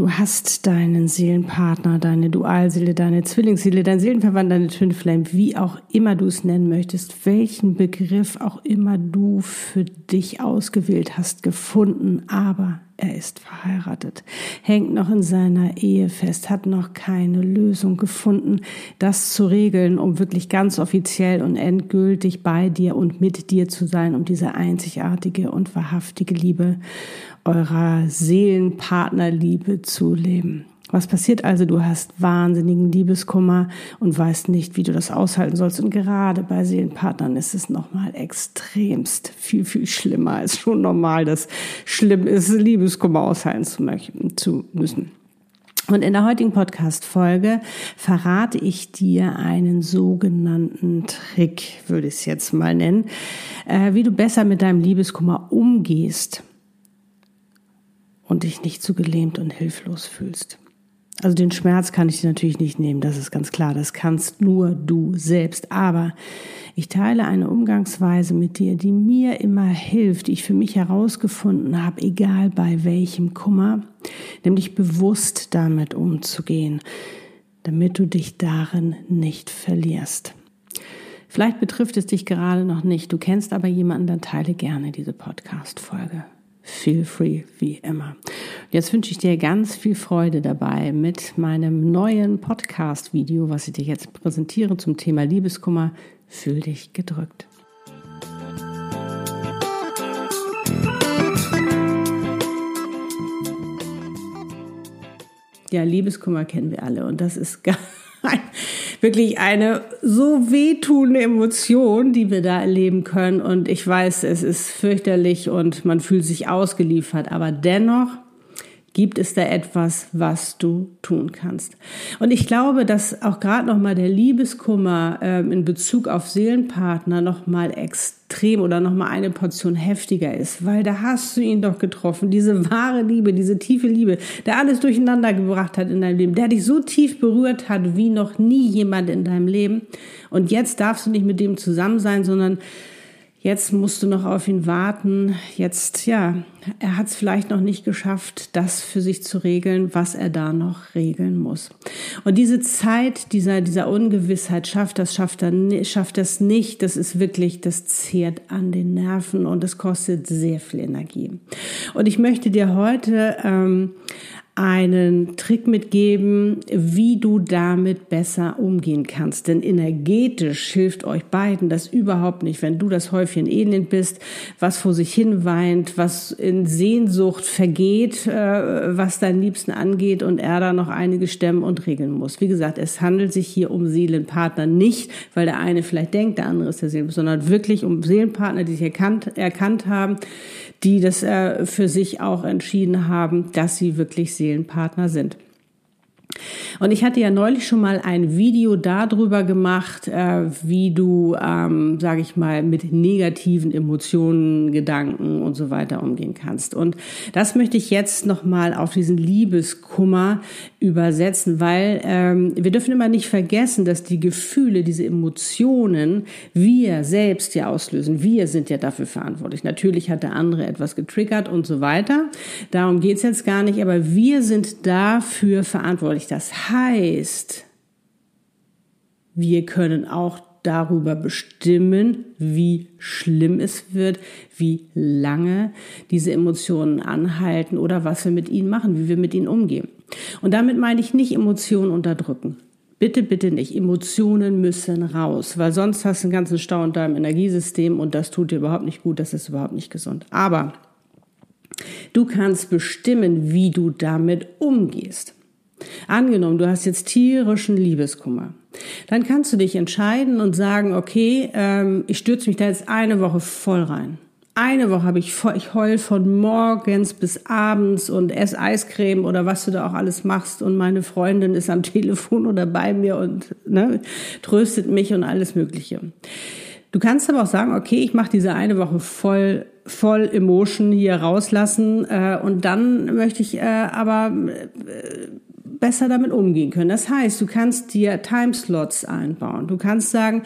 Du hast deinen Seelenpartner, deine Dualseele, deine Zwillingsseele, dein Seelenverwandt, deine Twin Flame, wie auch immer du es nennen möchtest, welchen Begriff auch immer du für dich ausgewählt hast, gefunden, aber er ist verheiratet, hängt noch in seiner Ehe fest, hat noch keine Lösung gefunden, das zu regeln, um wirklich ganz offiziell und endgültig bei dir und mit dir zu sein, um diese einzigartige und wahrhaftige Liebe eurer Seelenpartnerliebe zu leben. Was passiert also? Du hast wahnsinnigen Liebeskummer und weißt nicht, wie du das aushalten sollst. Und gerade bei Seelenpartnern ist es nochmal extremst viel, viel schlimmer. als schon normal, dass schlimm ist, Liebeskummer aushalten zu, möchten, zu müssen. Und in der heutigen Podcast-Folge verrate ich dir einen sogenannten Trick, würde ich es jetzt mal nennen, äh, wie du besser mit deinem Liebeskummer umgehst und dich nicht zu gelähmt und hilflos fühlst. Also den Schmerz kann ich dir natürlich nicht nehmen, das ist ganz klar. Das kannst nur du selbst. Aber ich teile eine Umgangsweise mit dir, die mir immer hilft, die ich für mich herausgefunden habe, egal bei welchem Kummer, nämlich bewusst damit umzugehen, damit du dich darin nicht verlierst. Vielleicht betrifft es dich gerade noch nicht, du kennst aber jemanden, dann teile gerne diese Podcast-Folge feel free wie immer. Jetzt wünsche ich dir ganz viel Freude dabei mit meinem neuen Podcast-Video, was ich dir jetzt präsentiere zum Thema Liebeskummer. Fühl dich gedrückt. Ja, Liebeskummer kennen wir alle und das ist gar wirklich eine so wehtuende Emotion, die wir da erleben können. Und ich weiß, es ist fürchterlich und man fühlt sich ausgeliefert, aber dennoch Gibt es da etwas, was du tun kannst? Und ich glaube, dass auch gerade noch mal der Liebeskummer ähm, in Bezug auf Seelenpartner noch mal extrem oder noch mal eine Portion heftiger ist, weil da hast du ihn doch getroffen, diese wahre Liebe, diese tiefe Liebe, der alles durcheinander gebracht hat in deinem Leben, der dich so tief berührt hat wie noch nie jemand in deinem Leben. Und jetzt darfst du nicht mit dem zusammen sein, sondern Jetzt musst du noch auf ihn warten. Jetzt, ja, er hat es vielleicht noch nicht geschafft, das für sich zu regeln, was er da noch regeln muss. Und diese Zeit dieser, dieser Ungewissheit, schafft das, schafft er, schafft das nicht, das ist wirklich, das zehrt an den Nerven und es kostet sehr viel Energie. Und ich möchte dir heute ähm, einen Trick mitgeben, wie du damit besser umgehen kannst. Denn energetisch hilft euch beiden das überhaupt nicht, wenn du das Häufchen Elend bist, was vor sich hin weint, was in Sehnsucht vergeht, äh, was deinen Liebsten angeht und er da noch einige stemmen und regeln muss. Wie gesagt, es handelt sich hier um Seelenpartner nicht, weil der eine vielleicht denkt, der andere ist der Seelenpartner, sondern wirklich um Seelenpartner, die sich erkannt, erkannt haben, die das äh, für sich auch entschieden haben, dass sie wirklich Seelenpartner sind. Und ich hatte ja neulich schon mal ein Video darüber gemacht, äh, wie du, ähm, sage ich mal, mit negativen Emotionen, Gedanken und so weiter umgehen kannst. Und das möchte ich jetzt noch mal auf diesen Liebeskummer übersetzen, weil ähm, wir dürfen immer nicht vergessen, dass die Gefühle, diese Emotionen, wir selbst ja auslösen. Wir sind ja dafür verantwortlich. Natürlich hat der andere etwas getriggert und so weiter. Darum geht's jetzt gar nicht, aber wir sind dafür verantwortlich. Das heißt, wir können auch darüber bestimmen, wie schlimm es wird, wie lange diese Emotionen anhalten oder was wir mit ihnen machen, wie wir mit ihnen umgehen. Und damit meine ich nicht Emotionen unterdrücken. Bitte, bitte nicht. Emotionen müssen raus, weil sonst hast du einen ganzen Stau in deinem Energiesystem und das tut dir überhaupt nicht gut, das ist überhaupt nicht gesund. Aber du kannst bestimmen, wie du damit umgehst. Angenommen, du hast jetzt tierischen Liebeskummer. Dann kannst du dich entscheiden und sagen, okay, ähm, ich stürze mich da jetzt eine Woche voll rein eine Woche habe ich voll, ich heul von morgens bis abends und esse Eiscreme oder was du da auch alles machst und meine Freundin ist am Telefon oder bei mir und ne, tröstet mich und alles Mögliche. Du kannst aber auch sagen, okay, ich mache diese eine Woche voll voll Emotion hier rauslassen äh, und dann möchte ich äh, aber äh, besser damit umgehen können. Das heißt, du kannst dir Timeslots einbauen. Du kannst sagen,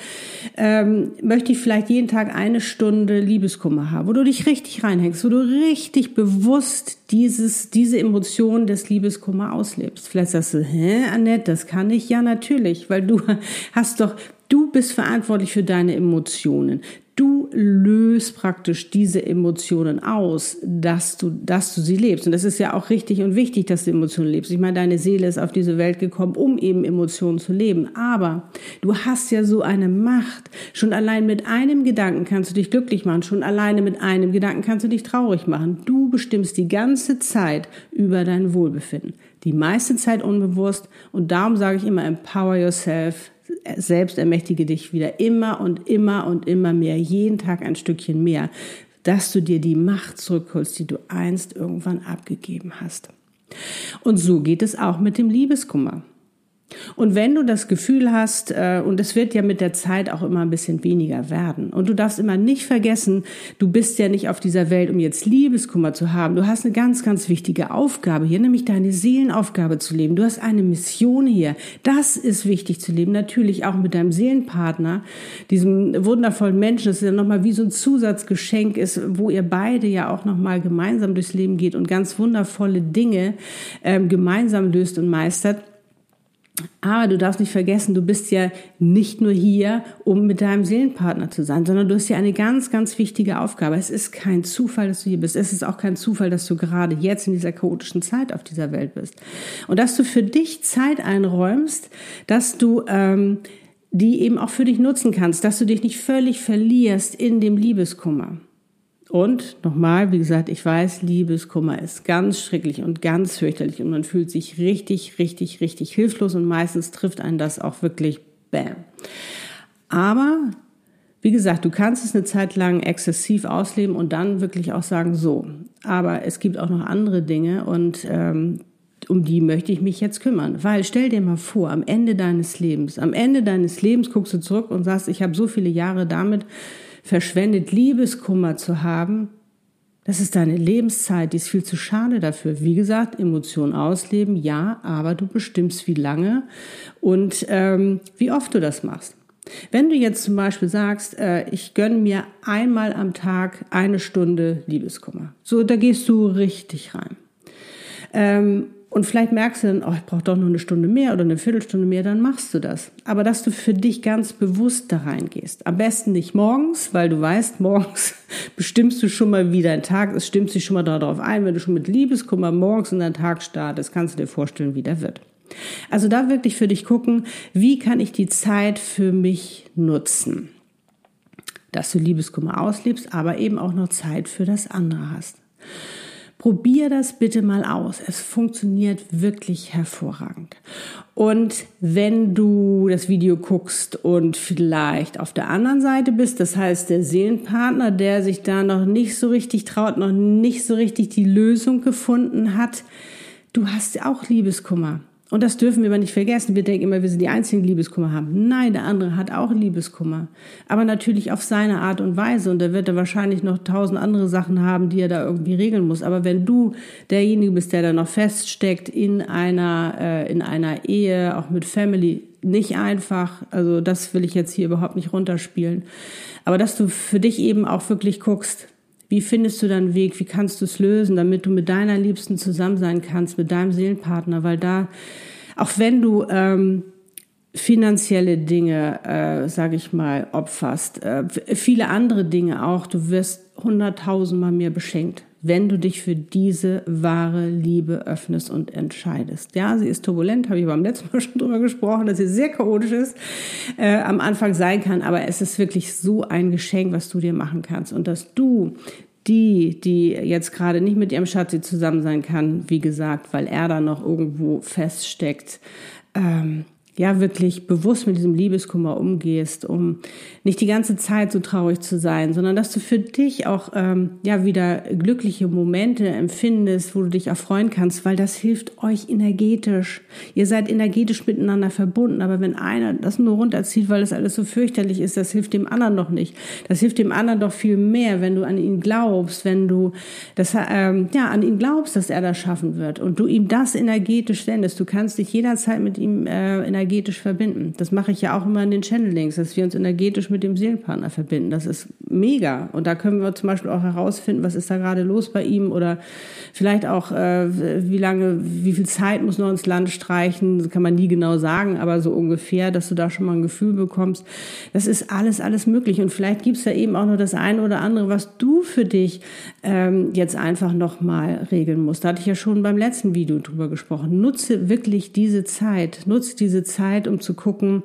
ähm, möchte ich vielleicht jeden Tag eine Stunde Liebeskummer haben, wo du dich richtig reinhängst, wo du richtig bewusst dieses, diese Emotion des Liebeskummer auslebst. Vielleicht sagst du, hä, Annette, das kann ich ja natürlich, weil du hast doch Du bist verantwortlich für deine Emotionen. Du löst praktisch diese Emotionen aus, dass du, dass du sie lebst. Und das ist ja auch richtig und wichtig, dass du Emotionen lebst. Ich meine, deine Seele ist auf diese Welt gekommen, um eben Emotionen zu leben. Aber du hast ja so eine Macht. Schon allein mit einem Gedanken kannst du dich glücklich machen. Schon alleine mit einem Gedanken kannst du dich traurig machen. Du bestimmst die ganze Zeit über dein Wohlbefinden. Die meiste Zeit unbewusst. Und darum sage ich immer, empower yourself selbst ermächtige dich wieder immer und immer und immer mehr, jeden Tag ein Stückchen mehr, dass du dir die Macht zurückholst, die du einst irgendwann abgegeben hast. Und so geht es auch mit dem Liebeskummer. Und wenn du das Gefühl hast, äh, und es wird ja mit der Zeit auch immer ein bisschen weniger werden, und du darfst immer nicht vergessen, du bist ja nicht auf dieser Welt, um jetzt Liebeskummer zu haben. Du hast eine ganz, ganz wichtige Aufgabe hier, nämlich deine Seelenaufgabe zu leben. Du hast eine Mission hier. Das ist wichtig zu leben. Natürlich auch mit deinem Seelenpartner, diesem wundervollen Menschen, das ist ja nochmal wie so ein Zusatzgeschenk ist, wo ihr beide ja auch nochmal gemeinsam durchs Leben geht und ganz wundervolle Dinge ähm, gemeinsam löst und meistert. Aber du darfst nicht vergessen, du bist ja nicht nur hier, um mit deinem Seelenpartner zu sein, sondern du hast ja eine ganz, ganz wichtige Aufgabe. Es ist kein Zufall, dass du hier bist. Es ist auch kein Zufall, dass du gerade jetzt in dieser chaotischen Zeit auf dieser Welt bist. Und dass du für dich Zeit einräumst, dass du ähm, die eben auch für dich nutzen kannst, dass du dich nicht völlig verlierst in dem Liebeskummer. Und nochmal, wie gesagt, ich weiß, Liebeskummer ist ganz schrecklich und ganz fürchterlich und man fühlt sich richtig, richtig, richtig hilflos und meistens trifft einen das auch wirklich bam. Aber wie gesagt, du kannst es eine Zeit lang exzessiv ausleben und dann wirklich auch sagen, so, aber es gibt auch noch andere Dinge und ähm, um die möchte ich mich jetzt kümmern. Weil stell dir mal vor, am Ende deines Lebens, am Ende deines Lebens guckst du zurück und sagst, ich habe so viele Jahre damit verschwendet, Liebeskummer zu haben, das ist deine Lebenszeit, die ist viel zu schade dafür. Wie gesagt, Emotionen ausleben, ja, aber du bestimmst, wie lange und ähm, wie oft du das machst. Wenn du jetzt zum Beispiel sagst, äh, ich gönne mir einmal am Tag eine Stunde Liebeskummer, so da gehst du richtig rein. Ähm, und vielleicht merkst du dann, oh, ich brauche doch noch eine Stunde mehr oder eine Viertelstunde mehr, dann machst du das. Aber dass du für dich ganz bewusst da reingehst. Am besten nicht morgens, weil du weißt, morgens bestimmst du schon mal, wie dein Tag ist, stimmst dich schon mal darauf ein. Wenn du schon mit Liebeskummer morgens in deinen Tag startest, kannst du dir vorstellen, wie der wird. Also da wirklich für dich gucken, wie kann ich die Zeit für mich nutzen? Dass du Liebeskummer auslebst, aber eben auch noch Zeit für das andere hast. Probier das bitte mal aus. Es funktioniert wirklich hervorragend. Und wenn du das Video guckst und vielleicht auf der anderen Seite bist, das heißt der Seelenpartner, der sich da noch nicht so richtig traut, noch nicht so richtig die Lösung gefunden hat, du hast auch Liebeskummer. Und das dürfen wir aber nicht vergessen. Wir denken immer, wir sind die einzigen, die Liebeskummer haben. Nein, der andere hat auch Liebeskummer. Aber natürlich auf seine Art und Weise. Und da wird er wahrscheinlich noch tausend andere Sachen haben, die er da irgendwie regeln muss. Aber wenn du derjenige bist, der da noch feststeckt in einer, äh, in einer Ehe, auch mit Family, nicht einfach. Also das will ich jetzt hier überhaupt nicht runterspielen. Aber dass du für dich eben auch wirklich guckst, wie findest du deinen Weg? Wie kannst du es lösen, damit du mit deiner Liebsten zusammen sein kannst, mit deinem Seelenpartner? Weil da, auch wenn du ähm, finanzielle Dinge, äh, sage ich mal, opferst, äh, viele andere Dinge auch, du wirst hunderttausendmal mehr beschenkt. Wenn du dich für diese wahre Liebe öffnest und entscheidest. Ja, sie ist turbulent, habe ich beim letzten Mal schon drüber gesprochen, dass sie sehr chaotisch ist, äh, am Anfang sein kann, aber es ist wirklich so ein Geschenk, was du dir machen kannst und dass du die, die jetzt gerade nicht mit ihrem Schatzi zusammen sein kann, wie gesagt, weil er da noch irgendwo feststeckt, ähm, ja wirklich bewusst mit diesem Liebeskummer umgehst, um nicht die ganze Zeit so traurig zu sein, sondern dass du für dich auch ähm, ja wieder glückliche Momente empfindest, wo du dich erfreuen kannst, weil das hilft euch energetisch. Ihr seid energetisch miteinander verbunden, aber wenn einer das nur runterzieht, weil das alles so fürchterlich ist, das hilft dem anderen doch nicht. Das hilft dem anderen doch viel mehr, wenn du an ihn glaubst, wenn du das ähm, ja an ihn glaubst, dass er das schaffen wird und du ihm das energetisch sendest. Du kannst dich jederzeit mit ihm äh, energetisch energetisch verbinden. Das mache ich ja auch immer in den Channelings, dass wir uns energetisch mit dem Seelenpartner verbinden. Das ist mega. Und da können wir zum Beispiel auch herausfinden, was ist da gerade los bei ihm oder vielleicht auch, äh, wie lange, wie viel Zeit muss noch ins Land streichen. Das kann man nie genau sagen, aber so ungefähr, dass du da schon mal ein Gefühl bekommst. Das ist alles, alles möglich. Und vielleicht gibt es da eben auch noch das eine oder andere, was du für dich ähm, jetzt einfach nochmal regeln musst. Da hatte ich ja schon beim letzten Video drüber gesprochen. Nutze wirklich diese Zeit, nutze diese Zeit Zeit, um zu gucken,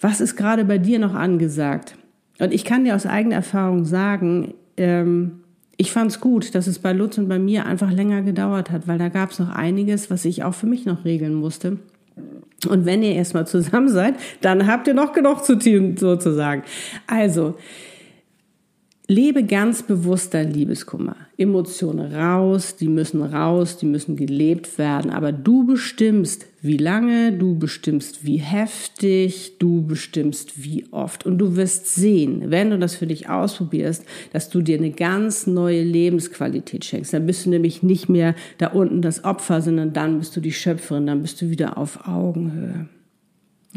was ist gerade bei dir noch angesagt. Und ich kann dir aus eigener Erfahrung sagen, ähm, ich fand es gut, dass es bei Lutz und bei mir einfach länger gedauert hat, weil da gab es noch einiges, was ich auch für mich noch regeln musste. Und wenn ihr erstmal zusammen seid, dann habt ihr noch genug zu tun, sozusagen. Also, Lebe ganz bewusst dein Liebeskummer. Emotionen raus, die müssen raus, die müssen gelebt werden, aber du bestimmst, wie lange, du bestimmst, wie heftig, du bestimmst, wie oft. Und du wirst sehen, wenn du das für dich ausprobierst, dass du dir eine ganz neue Lebensqualität schenkst. Dann bist du nämlich nicht mehr da unten das Opfer, sondern dann bist du die Schöpferin, dann bist du wieder auf Augenhöhe.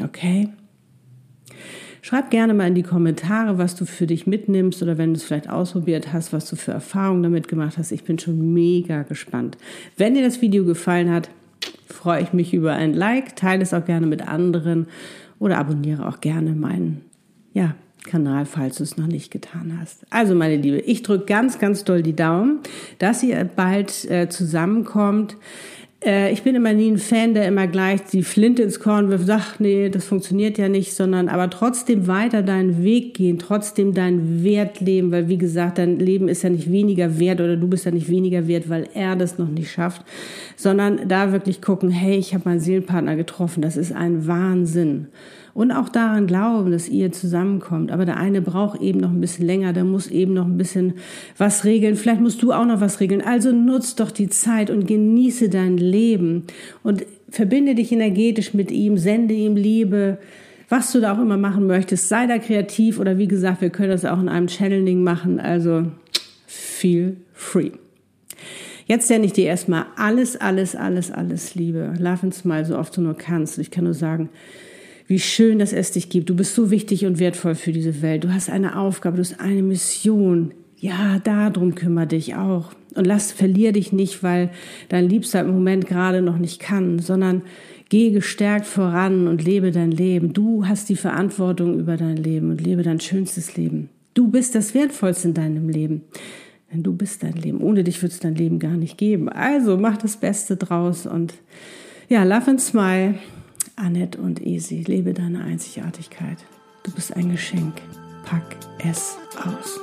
Okay? Schreib gerne mal in die Kommentare, was du für dich mitnimmst oder wenn du es vielleicht ausprobiert hast, was du für Erfahrungen damit gemacht hast. Ich bin schon mega gespannt. Wenn dir das Video gefallen hat, freue ich mich über ein Like, teile es auch gerne mit anderen oder abonniere auch gerne meinen ja, Kanal, falls du es noch nicht getan hast. Also meine Liebe, ich drücke ganz, ganz doll die Daumen, dass ihr bald äh, zusammenkommt. Äh, ich bin immer nie ein Fan, der immer gleich die Flinte ins Korn wirft, sagt, nee, das funktioniert ja nicht, sondern aber trotzdem weiter deinen Weg gehen, trotzdem deinen Wert leben, weil wie gesagt, dein Leben ist ja nicht weniger wert oder du bist ja nicht weniger wert, weil er das noch nicht schafft, sondern da wirklich gucken, hey, ich habe meinen Seelenpartner getroffen, das ist ein Wahnsinn und auch daran glauben, dass ihr zusammenkommt. Aber der eine braucht eben noch ein bisschen länger, der muss eben noch ein bisschen was regeln. Vielleicht musst du auch noch was regeln. Also nutz doch die Zeit und genieße dein Leben und verbinde dich energetisch mit ihm, sende ihm Liebe. Was du da auch immer machen möchtest, sei da kreativ oder wie gesagt, wir können das auch in einem Channeling machen. Also feel free. Jetzt sende ich dir erstmal alles, alles, alles, alles Liebe. Love and smile so oft du nur kannst. Ich kann nur sagen, wie schön, dass es dich gibt. Du bist so wichtig und wertvoll für diese Welt. Du hast eine Aufgabe, du hast eine Mission. Ja, darum kümmere dich auch. Und lass, verlier dich nicht, weil dein Liebster im Moment gerade noch nicht kann, sondern geh gestärkt voran und lebe dein Leben. Du hast die Verantwortung über dein Leben und lebe dein schönstes Leben. Du bist das Wertvollste in deinem Leben. Denn du bist dein Leben. Ohne dich wird es dein Leben gar nicht geben. Also mach das Beste draus und ja, love and smile. Annette und Easy. Lebe deine Einzigartigkeit. Du bist ein Geschenk. Pack es aus.